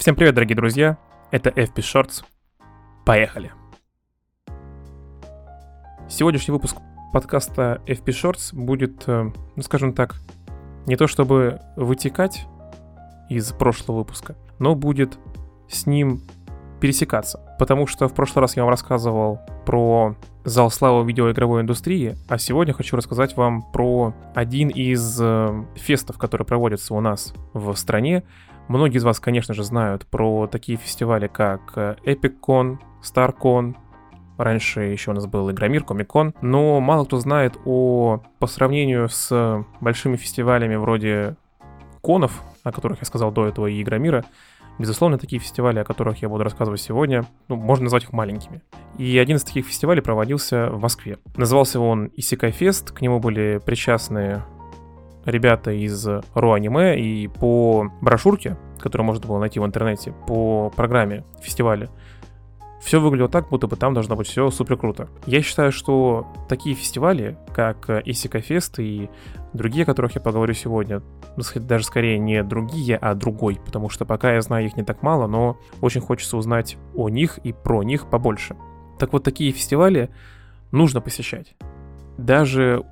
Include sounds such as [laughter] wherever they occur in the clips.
Всем привет, дорогие друзья! Это FP Shorts. Поехали! Сегодняшний выпуск подкаста FP Shorts будет, э, ну скажем так, не то чтобы вытекать из прошлого выпуска, но будет с ним пересекаться. Потому что в прошлый раз я вам рассказывал про зал славы видеоигровой индустрии, а сегодня хочу рассказать вам про один из э, фестов, который проводится у нас в стране. Многие из вас, конечно же, знают про такие фестивали, как э, EpicCon, StarCon, Раньше еще у нас был Игромир, Комикон, но мало кто знает о, по сравнению с большими фестивалями вроде конов, о которых я сказал до этого, и Игромира, Безусловно, такие фестивали, о которых я буду рассказывать сегодня, ну, можно назвать их маленькими. И один из таких фестивалей проводился в Москве. Назывался он Исикай Фест, к нему были причастны ребята из РУ аниме, и по брошюрке, которую можно было найти в интернете, по программе фестиваля, все выглядело так, будто бы там должно быть все супер круто. Я считаю, что такие фестивали, как Исика Фест и другие, о которых я поговорю сегодня, ну, даже скорее не другие, а другой, потому что пока я знаю их не так мало, но очень хочется узнать о них и про них побольше. Так вот, такие фестивали нужно посещать. Даже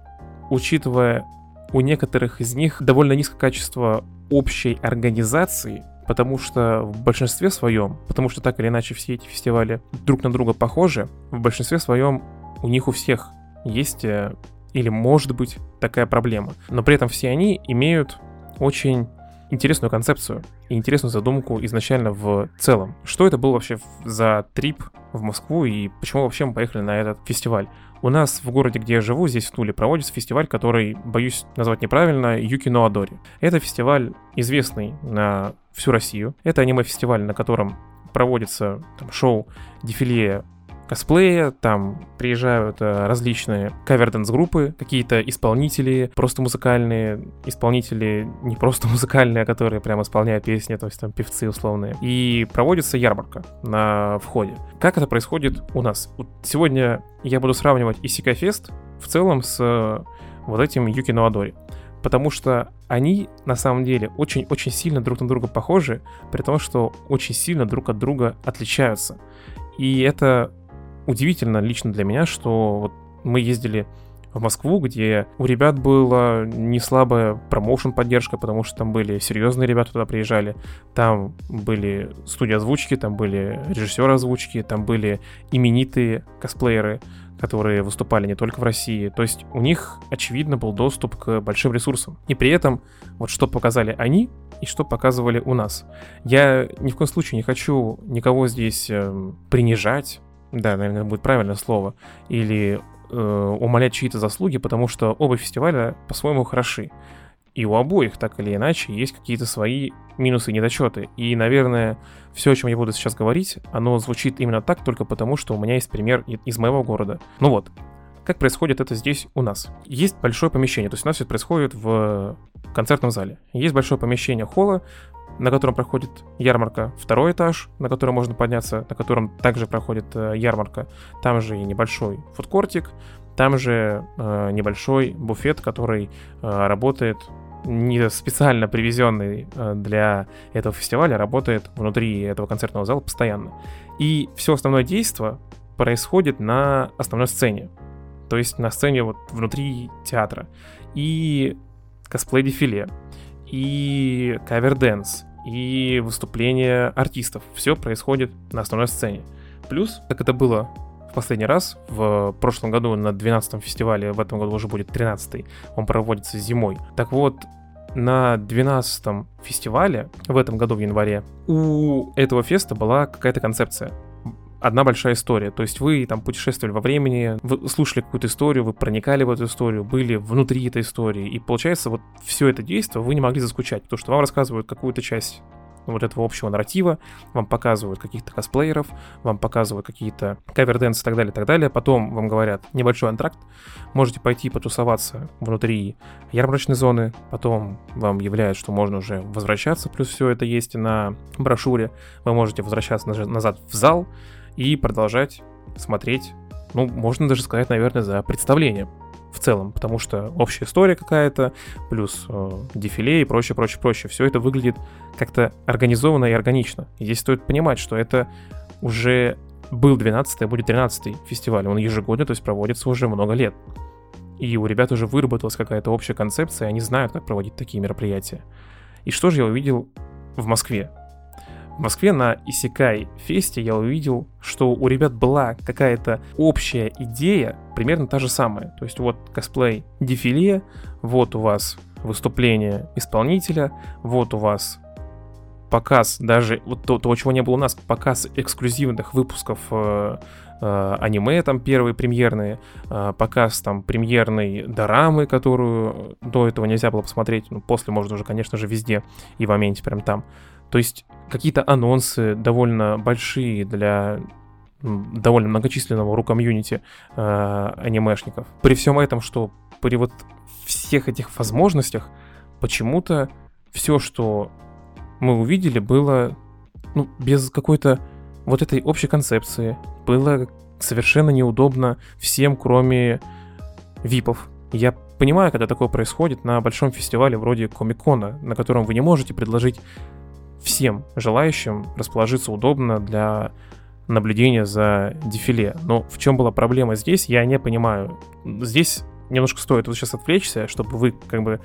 учитывая у некоторых из них довольно низкое качество общей организации, потому что в большинстве своем, потому что так или иначе все эти фестивали друг на друга похожи, в большинстве своем у них у всех есть э, или может быть такая проблема. Но при этом все они имеют очень интересную концепцию и интересную задумку изначально в целом. Что это был вообще за трип в Москву и почему вообще мы поехали на этот фестиваль? У нас в городе, где я живу, здесь в Туле, проводится фестиваль, который, боюсь назвать неправильно, Юки Ноадори. Это фестиваль известный на всю Россию. Это аниме-фестиваль, на котором проводится там, шоу, дефиле косплея, там приезжают э, различные каверденс-группы, какие-то исполнители, просто музыкальные, исполнители не просто [laughs] музыкальные, а которые прям исполняют песни, то есть там певцы условные. И проводится ярмарка на входе. Как это происходит у нас? Вот сегодня я буду сравнивать Исика Фест в целом с э, вот этим Юки Ноадори потому что они на самом деле очень-очень сильно друг на друга похожи, при том, что очень сильно друг от друга отличаются. И это удивительно лично для меня, что вот мы ездили в Москву, где у ребят была не слабая промоушен поддержка, потому что там были серьезные ребята туда приезжали, там были студии озвучки, там были режиссеры озвучки, там были именитые косплееры, которые выступали не только в России. То есть у них, очевидно, был доступ к большим ресурсам. И при этом, вот что показали они и что показывали у нас. Я ни в коем случае не хочу никого здесь э, принижать, да, наверное, будет правильное слово, или э, умолять чьи-то заслуги, потому что оба фестиваля по-своему хороши. И у обоих, так или иначе, есть какие-то свои минусы и недочеты. И, наверное, все, о чем я буду сейчас говорить, оно звучит именно так только потому, что у меня есть пример из моего города. Ну вот, как происходит это здесь у нас? Есть большое помещение, то есть у нас все происходит в концертном зале. Есть большое помещение холла, на котором проходит ярмарка, второй этаж, на который можно подняться, на котором также проходит э, ярмарка. Там же и небольшой фудкортик, там же э, небольшой буфет, который э, работает не специально привезенный э, для этого фестиваля, работает внутри этого концертного зала постоянно. И все основное действие происходит на основной сцене. То есть на сцене вот внутри театра. И косплей-дефиле, и cover dance, и выступления артистов. Все происходит на основной сцене. Плюс, как это было в последний раз, в прошлом году на 12-м фестивале, в этом году уже будет 13-й, он проводится зимой. Так вот, на 12-м фестивале в этом году в январе у этого феста была какая-то концепция одна большая история. То есть вы там путешествовали во времени, вы слушали какую-то историю, вы проникали в эту историю, были внутри этой истории. И получается, вот все это действие вы не могли заскучать, потому что вам рассказывают какую-то часть вот этого общего нарратива, вам показывают каких-то косплееров, вам показывают какие-то cover dance и так далее, и так далее. Потом вам говорят небольшой антракт, можете пойти потусоваться внутри ярмарочной зоны, потом вам являют, что можно уже возвращаться, плюс все это есть на брошюре, вы можете возвращаться назад в зал, и продолжать смотреть, ну, можно даже сказать, наверное, за представление. в целом, потому что общая история какая-то, плюс э, дефиле и прочее, прочее, прочее. Все это выглядит как-то организованно и органично. И здесь стоит понимать, что это уже был 12-й, а будет 13-й фестиваль. Он ежегодно, то есть проводится уже много лет. И у ребят уже выработалась какая-то общая концепция, они знают, как проводить такие мероприятия. И что же я увидел в Москве? В Москве на Исекай фесте я увидел, что у ребят была какая-то общая идея, примерно та же самая. То есть вот косплей дефиле, вот у вас выступление исполнителя, вот у вас показ даже вот то, того, чего не было у нас, показ эксклюзивных выпусков э, э, аниме там первые премьерные, э, показ там премьерной дорамы, которую до этого нельзя было посмотреть, ну после можно уже, конечно же, везде и в моменте прям там. То есть какие-то анонсы довольно большие для довольно многочисленного рукомьюнити э, анимешников. При всем этом, что при вот всех этих возможностях, почему-то все, что мы увидели, было ну, без какой-то вот этой общей концепции. Было совершенно неудобно всем, кроме випов. Я понимаю, когда такое происходит на большом фестивале вроде Комикона, на котором вы не можете предложить всем желающим расположиться удобно для наблюдения за дефиле. Но в чем была проблема здесь, я не понимаю. Здесь немножко стоит вот сейчас отвлечься, чтобы вы как бы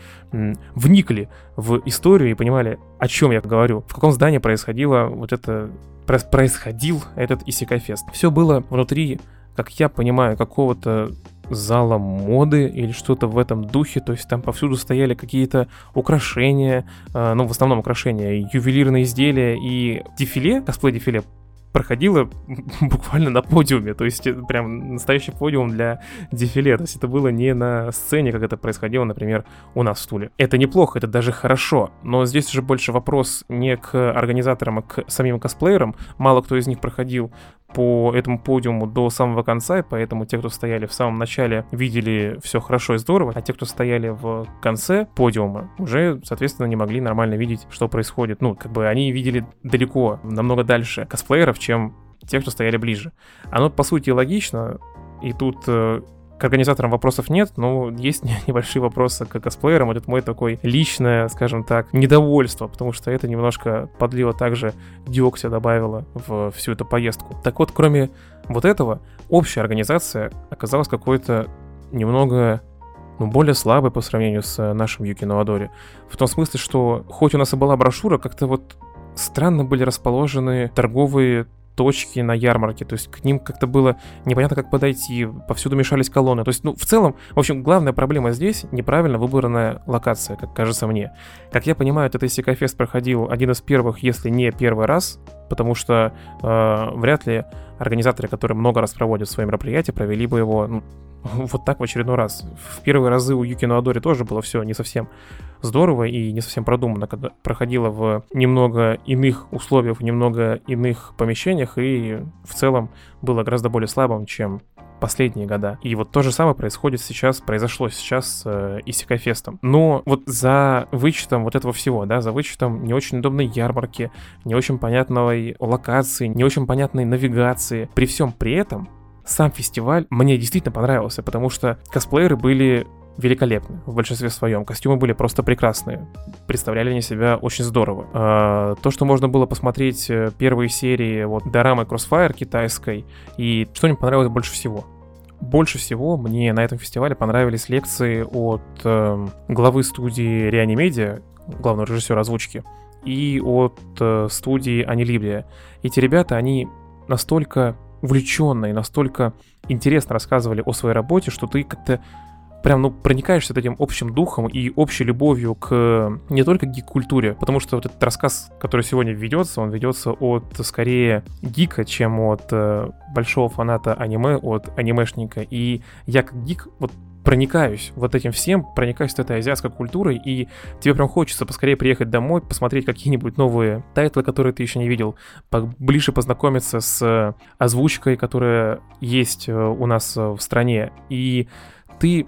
вникли в историю и понимали, о чем я говорю. В каком здании происходило вот это происходил этот Исекай Фест. Все было внутри, как я понимаю, какого-то зала моды или что-то в этом духе, то есть там повсюду стояли какие-то украшения, э, ну, в основном украшения, ювелирные изделия и дефиле, косплей-дефиле проходило [laughs] буквально на подиуме, то есть прям настоящий подиум для дефиле, то есть это было не на сцене, как это происходило, например, у нас в Туле. Это неплохо, это даже хорошо, но здесь уже больше вопрос не к организаторам, а к самим косплеерам, мало кто из них проходил по этому подиуму до самого конца, и поэтому те, кто стояли в самом начале, видели все хорошо и здорово, а те, кто стояли в конце подиума, уже, соответственно, не могли нормально видеть, что происходит. Ну, как бы они видели далеко, намного дальше косплееров, чем те, кто стояли ближе. Оно, по сути, логично, и тут э, к организаторам вопросов нет, но есть [laughs] небольшие вопросы к косплеерам. Это мой такой личное, скажем так, недовольство, потому что это немножко подлило также диоксия добавило в всю эту поездку. Так вот, кроме вот этого, общая организация оказалась какой-то немного ну, более слабой по сравнению с нашим Юки Нуадори. В том смысле, что хоть у нас и была брошюра, как-то вот странно были расположены торговые точки на ярмарке, то есть к ним как-то было непонятно, как подойти, повсюду мешались колонны. То есть, ну, в целом, в общем, главная проблема здесь — неправильно выбранная локация, как кажется мне. Как я понимаю, этот Исикафест проходил один из первых, если не первый раз, потому что э, вряд ли организаторы, которые много раз проводят свои мероприятия, провели бы его ну, [laughs] вот так в очередной раз. В первые разы у Юки Нуадори тоже было все не совсем здорово и не совсем продуманно, когда проходило в немного иных условиях, в немного иных помещениях и в целом было гораздо более слабым, чем последние года. И вот то же самое происходит сейчас, произошло сейчас с э, Исикафестом. Но вот за вычетом вот этого всего, да, за вычетом не очень удобной ярмарки, не очень понятной локации, не очень понятной навигации, при всем при этом сам фестиваль мне действительно понравился, потому что косплееры были великолепны в большинстве своем. Костюмы были просто прекрасные. Представляли они себя очень здорово. А, то, что можно было посмотреть э, первые серии вот Дорамы Crossfire китайской, и что мне понравилось больше всего. Больше всего мне на этом фестивале понравились лекции от э, главы студии Реанимедиа, главного режиссера озвучки, и от э, студии Анилибрия. Эти ребята, они настолько увлеченно и настолько интересно рассказывали о своей работе, что ты как-то прям, ну, проникаешься этим общим духом и общей любовью к не только гик-культуре, потому что вот этот рассказ, который сегодня ведется, он ведется от скорее гика, чем от э, большого фаната аниме, от анимешника. И я как гик вот проникаюсь вот этим всем, проникаюсь этой азиатской культурой, и тебе прям хочется поскорее приехать домой, посмотреть какие-нибудь новые тайтлы, которые ты еще не видел, ближе познакомиться с озвучкой, которая есть э, у нас в стране. И ты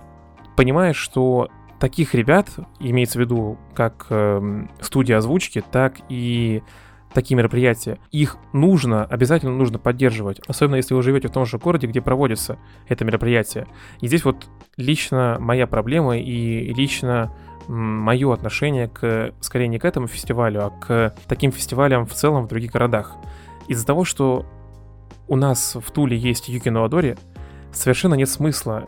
понимаешь, что таких ребят, имеется в виду как э, студия озвучки, так и такие мероприятия. Их нужно, обязательно нужно поддерживать, особенно если вы живете в том же городе, где проводится это мероприятие. И здесь вот лично моя проблема и лично мое отношение к, скорее не к этому фестивалю, а к таким фестивалям в целом в других городах. Из-за того, что у нас в Туле есть Юкино Адори, совершенно нет смысла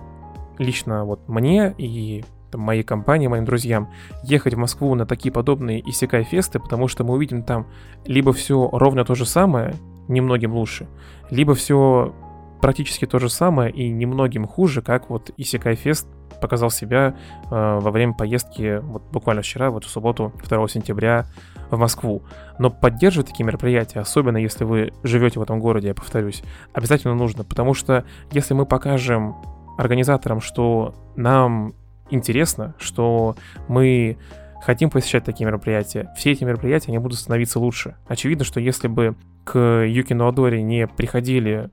лично вот мне и там, моей компании, моим друзьям, ехать в Москву на такие подобные исекай-фесты, потому что мы увидим там либо все ровно то же самое, немногим лучше, либо все практически то же самое и немногим хуже, как вот Исекай-фест показал себя э, во время поездки вот буквально вчера, вот в субботу, 2 сентября в Москву. Но поддерживать такие мероприятия, особенно если вы живете в этом городе, я повторюсь, обязательно нужно, потому что если мы покажем организаторам, что нам интересно, что мы хотим посещать такие мероприятия, все эти мероприятия, они будут становиться лучше. Очевидно, что если бы к Юкину Адоре не приходили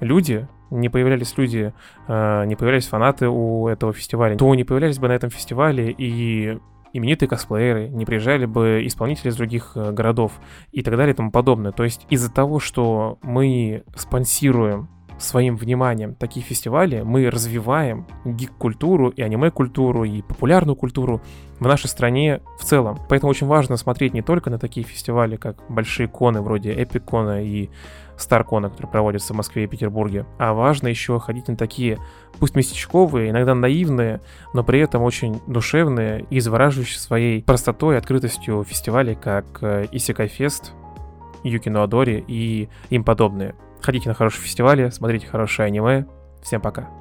люди, не появлялись люди, э, не появлялись фанаты у этого фестиваля, то не появлялись бы на этом фестивале и именитые косплееры, не приезжали бы исполнители из других э, городов и так далее и тому подобное. То есть из-за того, что мы спонсируем своим вниманием такие фестивали мы развиваем гик-культуру и аниме-культуру и популярную культуру в нашей стране в целом. Поэтому очень важно смотреть не только на такие фестивали, как большие коны вроде Эпик-кона и Старкона, которые проводятся в Москве и Петербурге, а важно еще ходить на такие, пусть местечковые, иногда наивные, но при этом очень душевные и завораживающие своей простотой и открытостью фестивали, как Исекай Фест, Юкино Адори и им подобные. Ходите на хорошие фестивали, смотрите хорошее аниме. Всем пока.